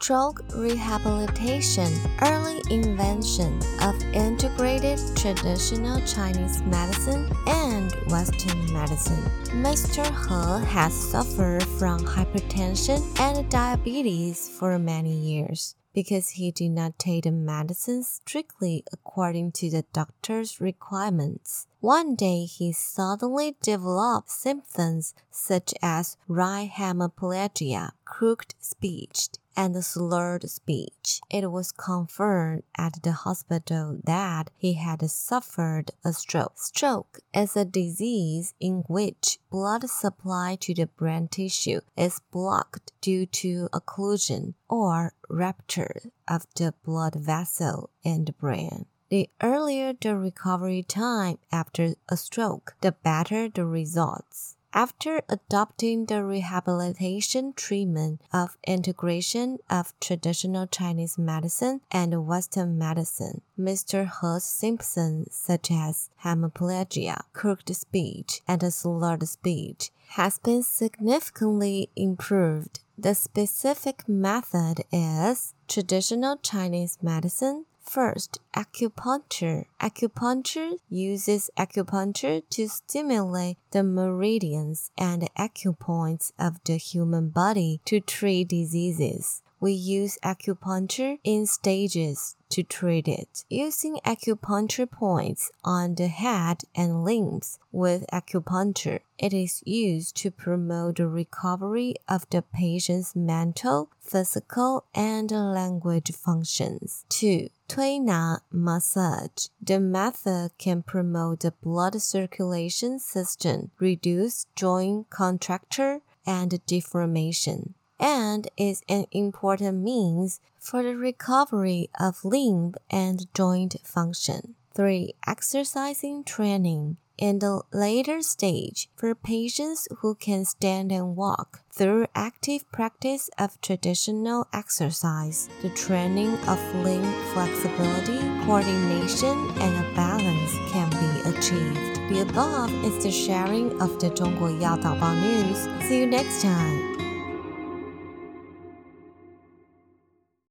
Stroke rehabilitation, early invention of integrated traditional Chinese medicine and Western medicine. Mr. He has suffered from hypertension and diabetes for many years because he did not take the medicine strictly according to the doctor's requirements. One day he suddenly developed symptoms such as right hemiplegia, crooked speech, and slurred speech. It was confirmed at the hospital that he had suffered a stroke. Stroke is a disease in which blood supply to the brain tissue is blocked due to occlusion or rupture of the blood vessel in the brain. The earlier the recovery time after a stroke, the better the results. After adopting the rehabilitation treatment of integration of traditional Chinese medicine and Western medicine, Mr. He's symptoms such as hemiplegia, crooked speech, and slurred speech has been significantly improved. The specific method is traditional Chinese medicine First, acupuncture. Acupuncture uses acupuncture to stimulate the meridians and acupoints of the human body to treat diseases. We use acupuncture in stages to treat it. Using acupuncture points on the head and limbs with acupuncture, it is used to promote the recovery of the patient's mental, physical, and language functions. 2. Tuina massage. The method can promote the blood circulation system, reduce joint contracture and deformation and is an important means for the recovery of limb and joint function. 3. Exercising training. In the later stage for patients who can stand and walk through active practice of traditional exercise, the training of limb flexibility, coordination, and a balance can be achieved. The above is the sharing of the Zhongguo Yao news. See you next time.